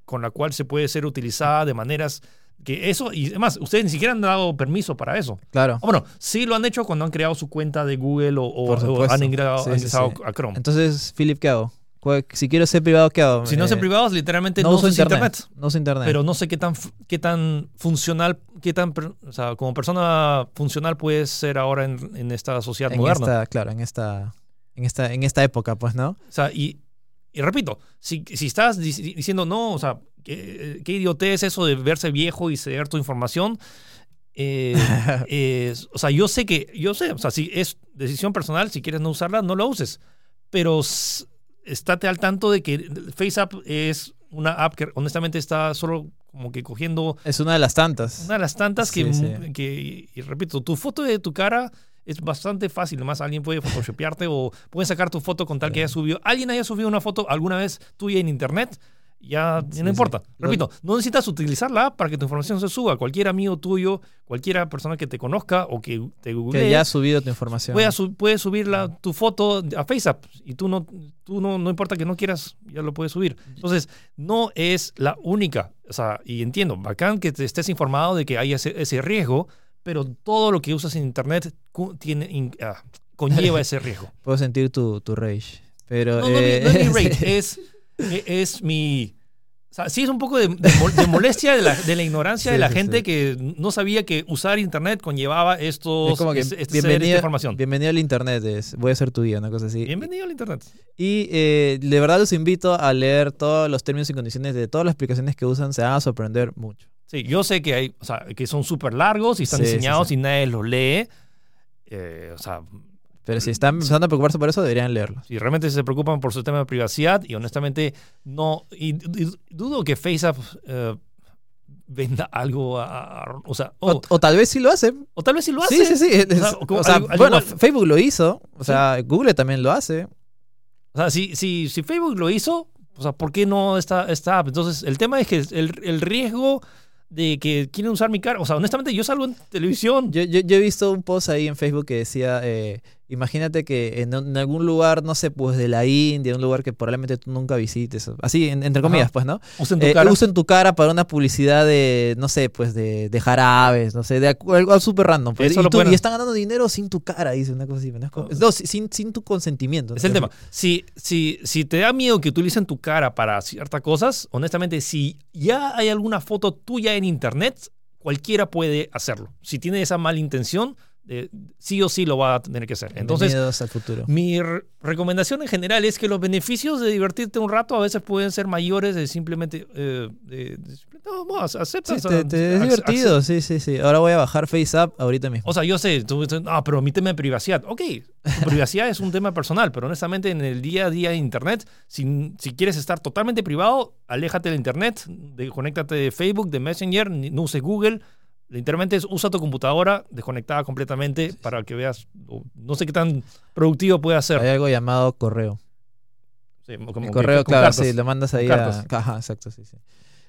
con la cual se puede ser utilizada de maneras que eso, y además, ustedes ni siquiera han dado permiso para eso. Claro. O bueno, sí lo han hecho cuando han creado su cuenta de Google o, han ingresado, Sí, han sí, ingresado sí. a Chrome. Entonces, Philip, ¿qué hago? ¿Cuál- Si quiero ser privado, ¿qué hago? si no son Eh, privados, literalmente no, no, uso internet. internet. No uso internet. Pero no sé qué tan, qué tan funcional, qué tan, o sea, como persona funcional puedes ser ahora en, en esta sociedad en moderna. esta, claro, en esta, en esta, en esta época, pues, ¿no? O sea, y, y repito, si, si estás dic- diciendo no, o sea, qué, qué idiotez eso de verse viejo y ceder tu información. eh, *laughs* es- o sea, yo sé que, yo sé, o sea, si es decisión personal, si quieres no usarla, no la uses. Pero estate al tanto de que FaceApp es una app que honestamente está solo como que cogiendo Es una de las tantas. una de las tantas que, Sí, sí. que- y repito, tu foto de tu cara es bastante fácil. Además, alguien puede photoshopearte o pueden sacar tu foto con tal que haya subido. Alguien haya subido una foto alguna vez tuya en internet. Ya, Sí, no importa. sí. Repito, no necesitas utilizar la app para que tu información se suba. Cualquier amigo tuyo, cualquiera persona que te conozca o que te googlee, que ya has subido tu información. puede, su- puede subir la- tu foto a FaceApp y tú no, tú no, no importa que no quieras, ya lo puedes subir. Entonces, no es la única. O sea, y entiendo, bacán que te estés informado de que hay ese, ese riesgo, pero todo lo que usas en Internet cu- tiene, in- ah, conlleva *laughs* ese riesgo. Puedo sentir tu, tu rage. Pero. No, no, eh, no es mi *laughs* es mi... O sea, sí es un poco de, de de molestia de la, de la ignorancia de Sí, la sí, gente sí. que no sabía que usar Internet conllevaba estos, Es como que es- este- ceder esta bienvenido, información. bienvenido al internet, es, voy a ser tu guía, una cosa así. Bienvenido al Internet. Y eh, de verdad los invito a leer todos los términos y condiciones de todas las aplicaciones que usan, se van a sorprender mucho. Sí, yo sé que hay, o sea, que son súper largos y están diseñados y nadie los lee. Eh, o sea, Pero si están empezando a preocuparse por eso, deberían leerlo. si realmente se preocupan por su tema de privacidad y honestamente no, y, y dudo que FaceApp eh, venda algo a, a- o sea, O, o, o tal vez sí lo hacen. o tal vez sí lo hace. Sí, sí, sí. es- O sea, es- como- o sea, al- al bueno, igual- Facebook lo hizo. O sea, Google también lo hace. O sea, si, si, si Facebook lo hizo, o sea, ¿por qué no esta, esta app? Entonces, el tema es que el, el riesgo de que quieren usar mi cara, o sea, honestamente, yo salgo en televisión. Yo, yo, yo he visto un post ahí en Facebook que decía, eh, imagínate que en, en algún lugar, no sé, pues de la India, un lugar que probablemente tú nunca visites, así, en- entre comillas, Ajá. pues, ¿no? usen tu Eh, cara. usen tu cara para una publicidad de, no sé, pues de, de jarabes, no sé, de algo súper random. pues. Eso y, tú- y están ganando dinero sin tu cara, dice una cosa así. ¿no? Como- no, si- sin, sin tu consentimiento. ¿no? Es el tema. Si, si, si te da miedo que utilicen tu cara para ciertas cosas, honestamente, si ya hay alguna foto tuya en internet, cualquiera puede hacerlo. Si tiene esa mala intención, eh, sí o sí lo va a tener que hacer. Entonces, Bienvenidos al futuro. mi re- recomendación en general es que los beneficios de divertirte un rato a veces pueden ser mayores de simplemente... eh, de- no, vamos, acepta. Sí, te- te- es divertido, sí, sí, sí. Ahora voy a bajar FaceApp ahorita mismo. O sea, yo sé, tú dices, no, pero mi tema de privacidad. Ok, tu *laughs* privacidad es un tema personal, pero honestamente en el día a día de Internet, si, si quieres estar totalmente privado, aléjate del Internet, de, conéctate de Facebook, de Messenger, no uses Google, Literalmente es usa tu computadora desconectada completamente para que veas, no sé qué tan productivo puede ser. Hay algo llamado correo. Sí, como El correo, claro, cartas. sí, lo mandas ahí a... Ajá, exacto, sí, sí.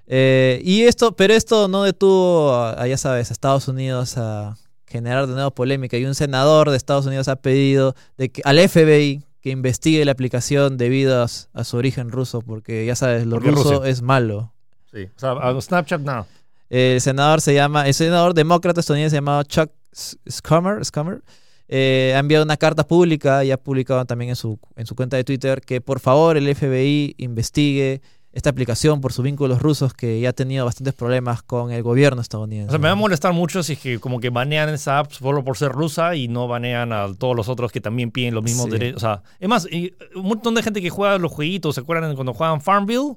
Eh, y esto, pero esto no detuvo, a, ya sabes, a Estados Unidos a generar de nuevo polémica. Y un senador de Estados Unidos ha pedido de que, al FBI que investigue la aplicación debido a, su origen ruso, porque ya sabes, lo ¿Por qué ruso Rusia? es malo. Sí, o sea, a Snapchat no. El senador se llama, el senador demócrata estadounidense llamado Chuck Schumer, Schumer, eh, ha enviado una carta pública y ha publicado también en su, en su cuenta de Twitter que por favor el FBI investigue esta aplicación por sus vínculos rusos que ya ha tenido bastantes problemas con el gobierno estadounidense. O sea, me va a molestar mucho si es que como que banean esa app solo por ser rusa y no banean a todos los otros que también piden los mismos Sí. derechos. O sea, es más, un montón de gente que juega los jueguitos, ¿se acuerdan cuando jugaban Farmville?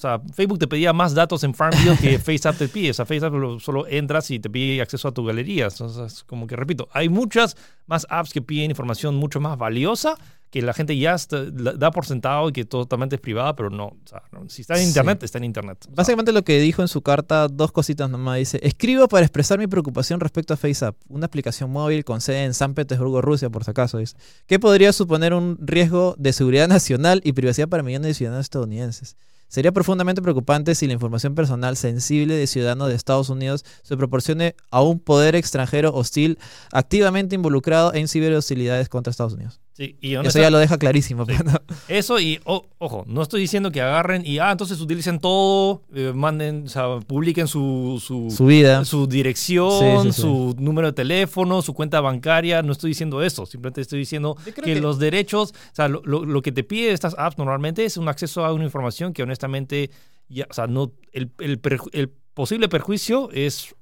Sea, Facebook te pedía más datos en Farmville que FaceApp te pide. O sea, FaceApp lo- solo entras y te pide acceso a tu galería. O sea, es como que, repito, hay muchas más apps que piden información mucho más valiosa que la gente ya está- da por sentado y que totalmente es privada, pero no. O sea, no. si está en Sí. Internet, está en Internet. Básicamente lo que dijo en su carta, dos cositas nomás. Dice, escribo para expresar mi preocupación respecto a FaceApp, una aplicación móvil con sede en San Petersburgo, Rusia, por si acaso. Dice, que podría suponer un riesgo de seguridad nacional y privacidad para millones de ciudadanos estadounidenses. Sería profundamente preocupante si la información personal sensible de ciudadanos de Estados Unidos se proporcione a un poder extranjero hostil activamente involucrado en ciberhostilidades contra Estados Unidos. Sí, y Eso ya lo deja clarísimo. Sí. pues, ¿no? Eso y, o- ojo, no estoy diciendo que agarren y, ah, entonces utilicen todo, eh, manden, o sea, publiquen su, su, Su vida. su dirección, Sí, sí, sí. su número de teléfono, su cuenta bancaria. No estoy diciendo eso, simplemente estoy diciendo que, los derechos, o sea, lo, lo- lo que te pide estas apps normalmente es un acceso a una información que honestamente, ya, o sea, no, el, el perju- el posible perjuicio es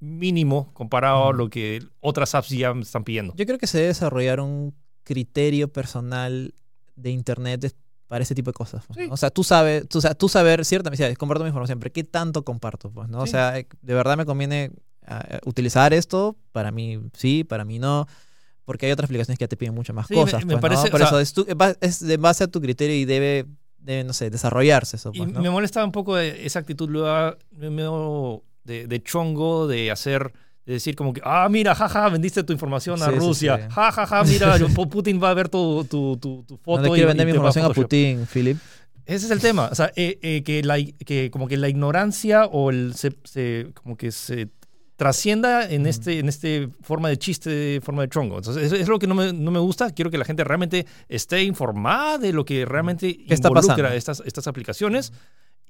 mínimo comparado a lo que otras apps ya me están pidiendo. Yo creo que se debe desarrollar un criterio personal de internet es- para ese tipo de cosas. pues, Sí. ¿no? O sea, tú sabes, tú, o sea, tú saber ciertamente, sí, comparto mi información, pero ¿qué tanto comparto? Pues, ¿no? O Sí. sea, eh, de verdad me conviene ah, utilizar esto, para mí sí, para mí no. Porque hay otras aplicaciones que ya te piden muchas más Sí, me- cosas. me pues, ¿no? parece, Por o eso es, tu- va- es de base a tu criterio y debe, debe no sé, desarrollarse eso. Y Pues, ¿no? me molesta un poco esa actitud luego de, de chongo de hacer, de decir como que, ah, mira, jaja, vendiste tu información a Sí, sí, Rusia. sí. Ja, ja, ja, mira, *laughs* Pu- Putin va a ver tu, tu, tu, tu No foto. le y- quiero y vender mi te va información a. Putin, Philip. Ese es el tema. O sea, eh, eh, que, la, que como que la ignorancia o el se, se- como que se trascienda en Ujú. este en este forma de chiste, forma de chongo. Entonces, eso es lo que no me, no me gusta. Quiero que la gente realmente esté informada de lo que realmente ¿Qué está involucra estas, estas aplicaciones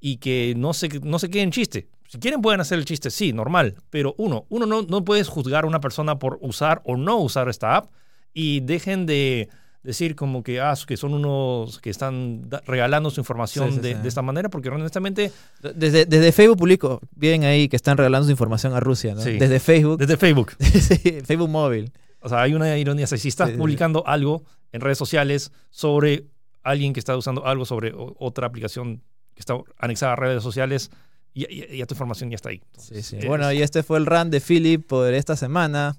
y que no se, no se queden chiste. Si quieren pueden hacer el chiste, sí, normal. Pero uno, uno no, no puedes juzgar a una persona por usar o no usar esta app y dejen de decir como que, ah, que son unos que están regalando su información Sí, sí, de, sí. de esta manera, porque honestamente, Desde, desde Facebook publico, bien ahí que están regalando su información a Rusia, ¿no? Desde Facebook, desde Facebook, *laughs* Sí, Facebook móvil. o sea, hay una ironía. O sea, si estás publicando algo en redes sociales sobre alguien que está usando algo sobre otra aplicación que está anexada a redes sociales, ya, ya- ya tu información ya está ahí. Sí, sí. Es- Bueno, y este fue el run de Philip por esta semana.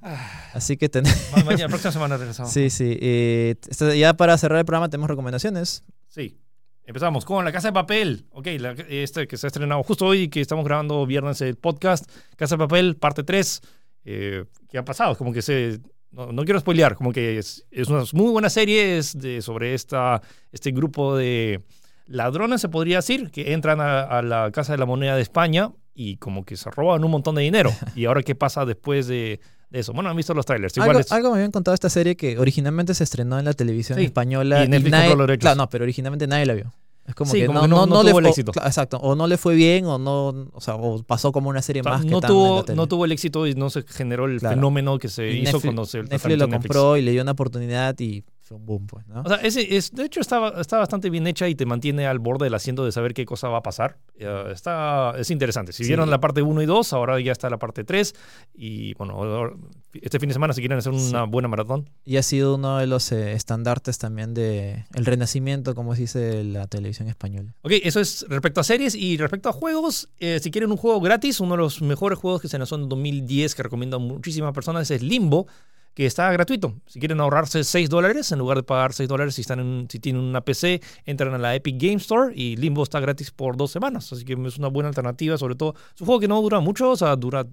Así que tenemos. Ma- mañana, próxima semana regresamos. Sí, sí. eh, este- ya para cerrar el programa tenemos recomendaciones. Sí. Empezamos con La Casa de Papel. Ok, la- este que se ha estrenado justo hoy, que estamos grabando viernes el podcast. Casa de Papel, parte 3. Eh, ¿Qué ha pasado? Como que se... No, no quiero spoilear, como que es, es una muy buena serie es de, sobre esta, este grupo de ladrones, se podría decir, que entran a, a la Casa de la Moneda de España y como que se roban un montón de dinero. *laughs* ¿Y ahora qué pasa después de, de eso? Bueno, han visto los trailers. Igual Algo, es- algo me habían contado esta serie que originalmente se estrenó en la televisión Sí, española. y Netflix nadie- los. Claro, no, pero originalmente nadie la vio. Es como Sí, que como no, que no- no, no le tuvo el éxito. claro, exacto. O no le fue bien o no, o sea, o pasó como una serie o sea, más que no, la tuvo, no tuvo el éxito y no se generó el Claro. fenómeno que se Y hizo Netflix- cuando se Netflix lo Netflix. compró y le dio una oportunidad y fue un boom, pues, ¿no? O sea, ese es, de hecho está, está bastante bien hecha y te mantiene al borde del asiento de saber qué cosa va a pasar. Eh, está, es interesante. Si Sí. vieron la parte 1 y 2, ahora ya está la parte 3. Y bueno, este fin de semana si quieren hacer una Sí. buena maratón. Y ha sido uno de los eh, estandartes también de el renacimiento, como se dice la televisión española. Ok, eso es respecto a series y respecto a juegos. eh, si quieren un juego gratis, uno de los mejores juegos que se lanzó en 2010 que recomiendo a muchísimas personas es Limbo. Que está gratuito. Si quieren ahorrarse 6 dólares, en lugar de pagar 6 dólares si, están si tienen una PC, entran a la Epic Game Store y Limbo está gratis por dos semanas. Así que es una buena alternativa, sobre todo. Es un juego que no dura mucho, o sea, dura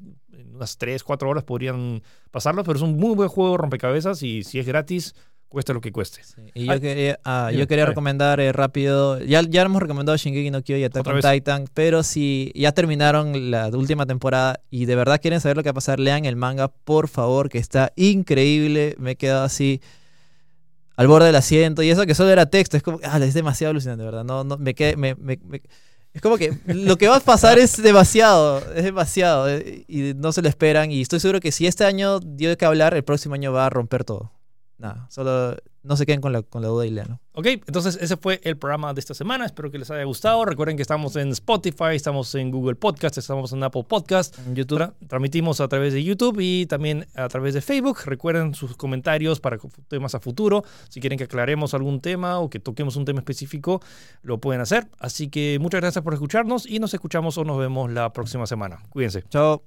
unas 3, 4 horas podrían pasarlo, pero es un muy buen juego rompecabezas y si es gratis, cueste lo que cueste. y yo quería, ah, yo quería recomendar eh, rápido, ya, ya hemos recomendado Shingeki no Kyo y Attack on Titan, pero si ya terminaron la última temporada y de verdad quieren saber lo que va a pasar, lean el manga, por favor, que está increíble. Me he quedado así al borde del asiento y eso que solo era texto, es como, ah, es demasiado alucinante, ¿verdad? No, no, me quedé, me, me, es como que lo que va a pasar es demasiado, es demasiado eh, y no se lo esperan y estoy seguro que si este año dio que hablar, el próximo año va a romper todo nada, solo no se queden con la, con la duda y lean. Ok, entonces ese fue el programa de esta semana. Espero que les haya gustado. Recuerden que estamos en Spotify, estamos en Google Podcast, estamos en Apple Podcast. En YouTube. transmitimos a través de YouTube y también a través de Facebook. Recuerden sus comentarios para temas a futuro. Si quieren que aclaremos algún tema o que toquemos un tema específico, lo pueden hacer. Así que muchas gracias por escucharnos y nos escuchamos o nos vemos la próxima semana. Cuídense. Chao.